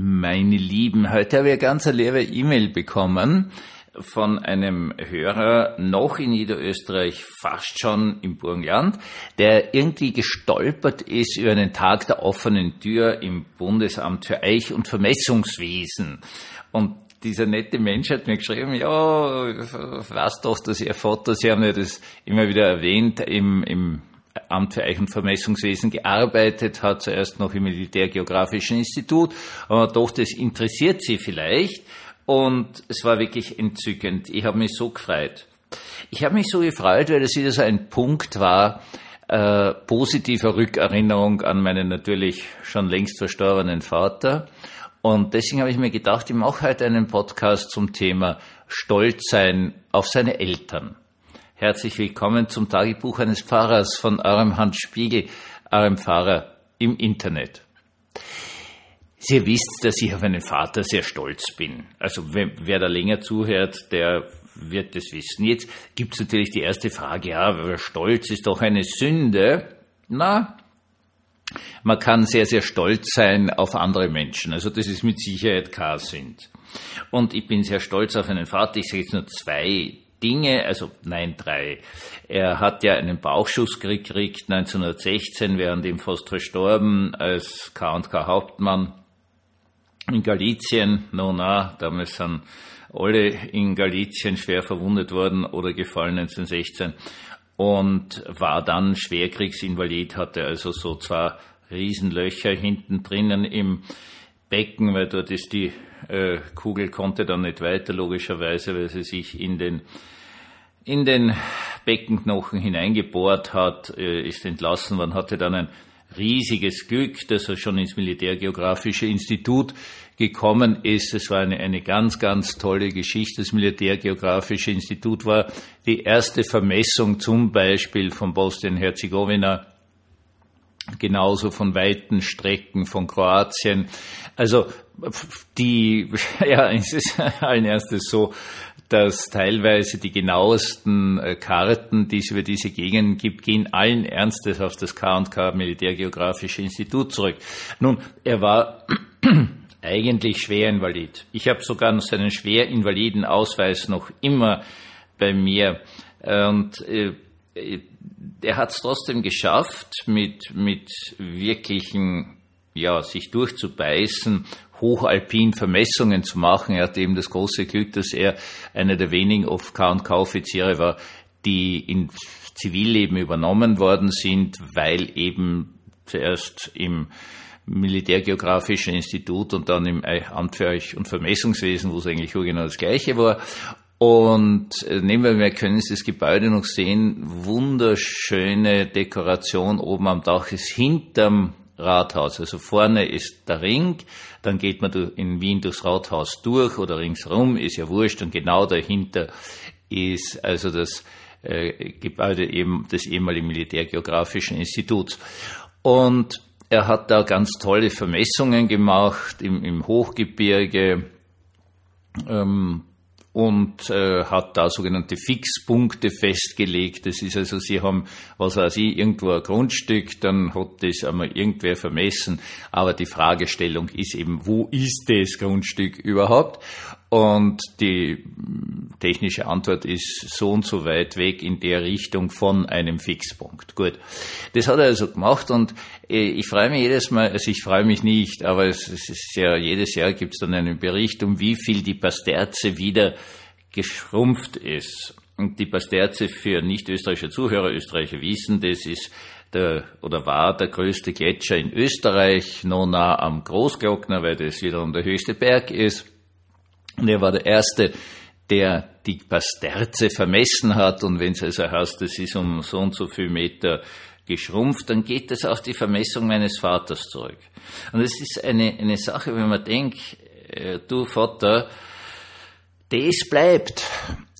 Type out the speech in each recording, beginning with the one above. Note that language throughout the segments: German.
Meine Lieben, heute habe ich eine ganz liebe E-Mail bekommen von einem Hörer noch in Niederösterreich, fast schon im Burgenland, der irgendwie gestolpert ist über einen Tag der offenen Tür im Bundesamt für Eich- und Vermessungswesen. Und dieser nette Mensch hat mir geschrieben, ja, was doch, dass Ihr Vater, Sie haben ja das immer wieder erwähnt, im, im Amt für Eich- und Vermessungswesen gearbeitet, hat zuerst noch im Militärgeografischen Institut, aber doch, das interessiert Sie vielleicht. Und es war wirklich entzückend. Ich habe mich so gefreut. Ich habe mich so gefreut, weil das wieder so ein Punkt war, äh, positiver Rückerinnerung an meinen natürlich schon längst verstorbenen Vater. Und deswegen habe ich mir gedacht, ich mache heute einen Podcast zum Thema Stolz sein auf seine Eltern. Herzlich willkommen zum Tagebuch eines Pfarrers von eurem Hans Spiegel, eurem Pfarrer im Internet. Sie wisst, dass ich auf meinen Vater sehr stolz bin. Also wer, da länger zuhört, der wird das wissen. Jetzt gibt es natürlich die erste Frage, ja, Stolz ist doch eine Sünde. Na, man kann sehr, sehr stolz sein auf andere Menschen. Also das ist mit Sicherheit kein Sünd. Und ich bin sehr stolz auf einen Vater. Ich sage jetzt nur zwei Dinge, also nein, drei. Er hat ja einen Bauchschuss gekriegt 1916, während ihm fast verstorben als K&K Hauptmann in Galizien, no na, damals sind alle in Galizien schwer verwundet worden oder gefallen 1916 und war dann Schwerkriegsinvalid, hatte also so zwei Riesenlöcher hinten drinnen im Becken, weil dort ist die äh, Kugel konnte dann nicht weiter, logischerweise, weil sie sich in den in den Beckenknochen hineingebohrt hat, äh, ist entlassen worden, hatte dann ein riesiges Glück, dass er schon ins Militärgeografische Institut gekommen ist. Es war eine, eine ganz, ganz tolle Geschichte. Das Militärgeografische Institut war die erste Vermessung zum Beispiel von Bosnien-Herzegowina, genauso von weiten Strecken von Kroatien. Also die, ja, es ist allen erstes so, dass teilweise die genauesten äh, Karten, die es über diese Gegenden gibt, gehen allen Ernstes auf das K&K Militärgeografische Institut zurück. Nun, er war eigentlich schwerinvalid. Ich habe sogar noch seinen schwerinvaliden Ausweis noch immer bei mir. Und äh, er hat es trotzdem geschafft, mit, mit wirklichen, ja, sich durchzubeißen hochalpin Vermessungen zu machen. Er hatte eben das große Glück, dass er einer der wenigen K&K-Offiziere war, die in Zivilleben übernommen worden sind, weil eben zuerst im Militärgeografischen Institut und dann im Amt für Euch und Vermessungswesen, wo es eigentlich genau das Gleiche war. Und äh, nehmen wir können Sie das Gebäude noch sehen, wunderschöne Dekoration. Oben am Dach ist hinterm Rathaus. Also vorne ist der Ring, dann geht man in Wien durchs Rathaus durch oder ringsherum, ist ja wurscht, und genau dahinter ist also das äh, Gebäude eben des ehemaligen Militärgeografischen Instituts. Und er hat da ganz tolle Vermessungen gemacht im, im Hochgebirge, ähm, und äh, hat da sogenannte Fixpunkte festgelegt. Das ist also, Sie haben, was weiß ich, irgendwo ein Grundstück, dann hat das einmal irgendwer vermessen, aber die Fragestellung ist eben, wo ist das Grundstück überhaupt? Und die technische Antwort ist so und so weit weg in der Richtung von einem Fixpunkt. Gut. Das hat er also gemacht und äh, ich freue mich jedes Mal, also ich freue mich nicht, aber es ist ja, jedes Jahr gibt es dann einen Bericht, um wie viel die Pasterze wieder geschrumpft ist. Und die Pasterze für nicht-österreichische Zuhörer, Österreicher wissen, das ist der, oder war der größte Gletscher in Österreich, noch nah am Großglockner, weil das wiederum der höchste Berg ist. Und er war der Erste, der die Pasterze vermessen hat. Und wenn es also heißt, das ist um so und so viel Meter geschrumpft, dann geht das auf die Vermessung meines Vaters zurück. Und es ist eine, eine Sache, wenn man denkt, äh, du Vater, das bleibt.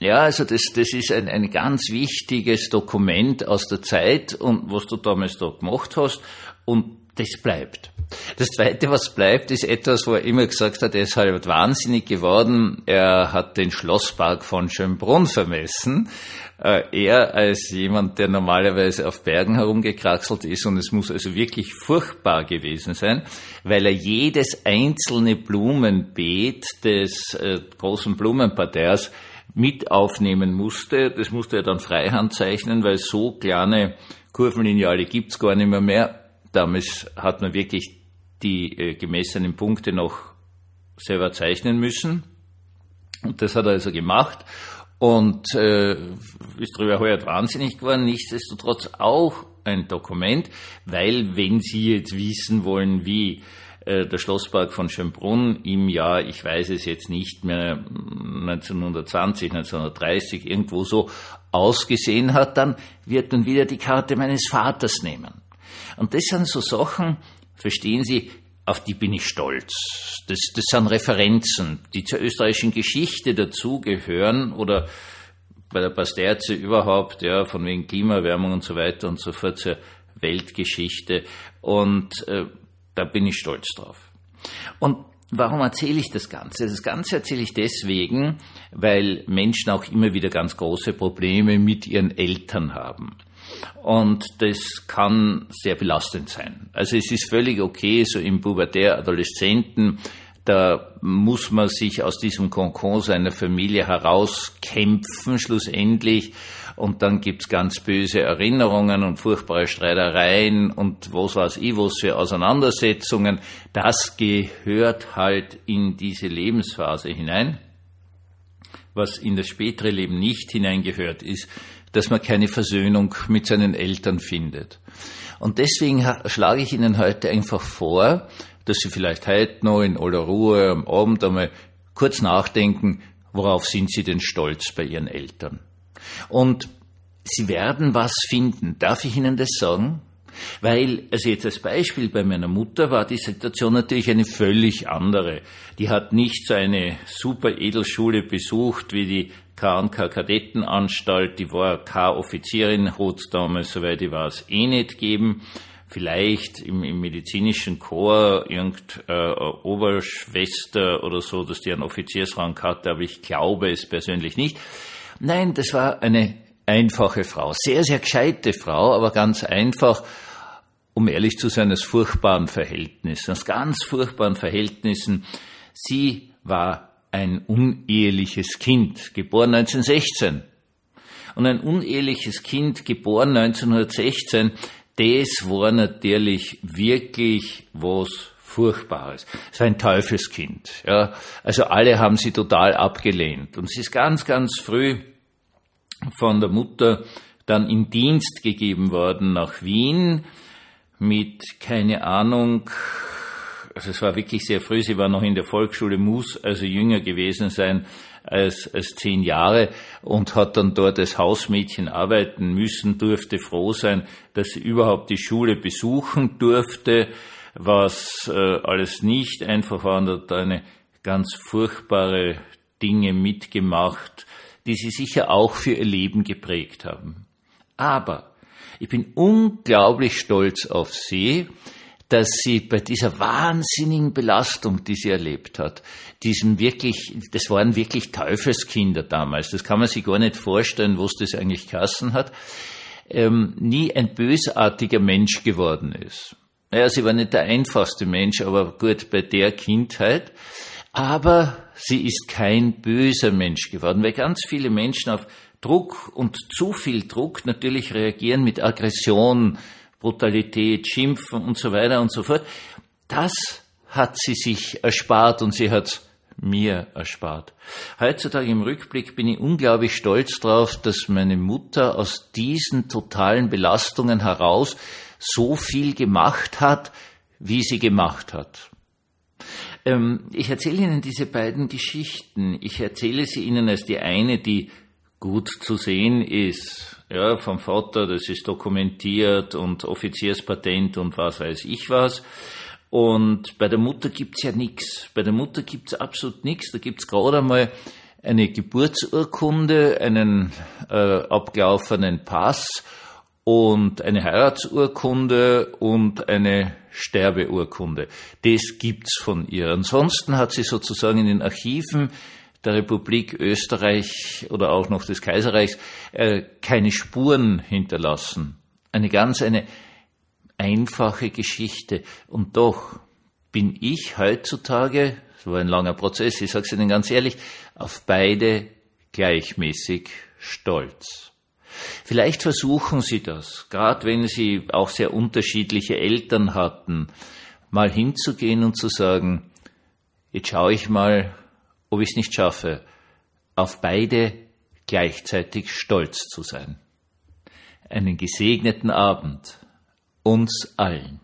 Ja, also das, das ist ein, ein ganz wichtiges Dokument aus der Zeit und was du damals da gemacht hast und das bleibt. Das Zweite, was bleibt, ist etwas, wo er immer gesagt hat, er ist halt wahnsinnig geworden. Er hat den Schlosspark von Schönbrunn vermessen. Äh, er als jemand, der normalerweise auf Bergen herumgekraxelt ist, und es muss also wirklich furchtbar gewesen sein, weil er jedes einzelne Blumenbeet des äh, großen Blumenparterres mit aufnehmen musste. Das musste er dann freihand zeichnen, weil so kleine Kurvenlineale gibt's gar nicht mehr mehr. Damals hat man wirklich die äh, gemessenen Punkte noch selber zeichnen müssen. Und das hat er also gemacht und äh, ist darüber heuer wahnsinnig geworden. Nichtsdestotrotz auch ein Dokument, weil wenn Sie jetzt wissen wollen, wie äh, der Schlosspark von Schönbrunn im Jahr, ich weiß es jetzt nicht mehr, 1920, 1930, irgendwo so ausgesehen hat, dann wird man wieder die Karte meines Vaters nehmen. Und das sind so Sachen, verstehen Sie, auf die bin ich stolz. Das, das sind Referenzen, die zur österreichischen Geschichte dazugehören oder bei der Pasterze überhaupt, ja, von wegen Klimaerwärmung und so weiter und so fort zur Weltgeschichte. Und äh, da bin ich stolz drauf. Und warum erzähle ich das Ganze? Das Ganze erzähle ich deswegen, weil Menschen auch immer wieder ganz große Probleme mit ihren Eltern haben. Und das kann sehr belastend sein. Also es ist völlig okay, so im Pubertär, Adoleszenten, da muss man sich aus diesem Konkon seiner Familie herauskämpfen, schlussendlich. Und dann gibt's ganz böse Erinnerungen und furchtbare Streitereien und was weiß ich, was für Auseinandersetzungen. Das gehört halt in diese Lebensphase hinein. Was in das spätere Leben nicht hineingehört, ist, dass man keine Versöhnung mit seinen Eltern findet. Und deswegen schlage ich Ihnen heute einfach vor, dass Sie vielleicht heute noch in aller Ruhe am Abend einmal kurz nachdenken, worauf sind Sie denn stolz bei Ihren Eltern? Und Sie werden was finden. Darf ich Ihnen das sagen? Weil, also jetzt als Beispiel bei meiner Mutter war die Situation natürlich eine völlig andere. Die hat nicht so eine super Edelschule besucht wie die K&K Kadettenanstalt, die war K-Offizierin, hat damals, soweit ich weiß, eh nicht geben. Vielleicht im, im medizinischen Chor irgendeine äh, Oberschwester oder so, dass die einen Offiziersrang hatte, aber ich glaube es persönlich nicht. Nein, das war eine einfache Frau, sehr, sehr gescheite Frau, aber ganz einfach, um ehrlich zu sein, aus furchtbaren Verhältnissen, aus ganz furchtbaren Verhältnissen. Sie war ein uneheliches Kind, geboren 1916. Und ein uneheliches Kind, geboren 1916, das war natürlich wirklich was Furchtbares. Es war ein Teufelskind. Ja. Also alle haben sie total abgelehnt. Und sie ist ganz, ganz früh von der Mutter dann in Dienst gegeben worden nach Wien mit, keine Ahnung, also es war wirklich sehr früh, sie war noch in der Volksschule, muss also jünger gewesen sein als, als zehn Jahre und hat dann dort als Hausmädchen arbeiten müssen, durfte froh sein, dass sie überhaupt die Schule besuchen durfte, was äh, alles nicht einfach war und hat eine ganz furchtbare Dinge mitgemacht, die sie sicher auch für ihr Leben geprägt haben. Aber ich bin unglaublich stolz auf sie, dass sie bei dieser wahnsinnigen Belastung, die sie erlebt hat, diesem wirklich, das waren wirklich Teufelskinder damals, das kann man sich gar nicht vorstellen, was das eigentlich kassen hat, ähm, nie ein bösartiger Mensch geworden ist. Naja, sie war nicht der einfachste Mensch, aber gut, bei der Kindheit. Aber sie ist kein böser Mensch geworden, weil ganz viele Menschen auf Druck und zu viel Druck natürlich reagieren mit Aggression, Brutalität, Schimpfen und so weiter und so fort. Das hat sie sich erspart und sie hat mir erspart. Heutzutage im Rückblick bin ich unglaublich stolz darauf, dass meine Mutter aus diesen totalen Belastungen heraus so viel gemacht hat, wie sie gemacht hat. Ähm, ich erzähle Ihnen diese beiden Geschichten. Ich erzähle sie Ihnen als die eine, die gut zu sehen ist, ja, vom Vater, das ist dokumentiert und Offizierspatent und was weiß ich was. Und bei der Mutter gibt's ja nichts. Bei der Mutter gibt's absolut nichts. Da gibt's gerade einmal eine Geburtsurkunde, einen äh, abgelaufenen Pass und eine Heiratsurkunde und eine Sterbeurkunde. Das gibt's von ihr. Ansonsten hat sie sozusagen in den Archiven der Republik Österreich oder auch noch des Kaiserreichs äh, keine Spuren hinterlassen. Eine ganz eine einfache Geschichte. Und doch bin ich heutzutage, so ein langer Prozess, ich sage es Ihnen ganz ehrlich, auf beide gleichmäßig stolz. Vielleicht versuchen Sie das, gerade wenn Sie auch sehr unterschiedliche Eltern hatten, mal hinzugehen und zu sagen, jetzt schaue ich mal, ob ich es nicht schaffe, auf beide gleichzeitig stolz zu sein. Einen gesegneten Abend uns allen.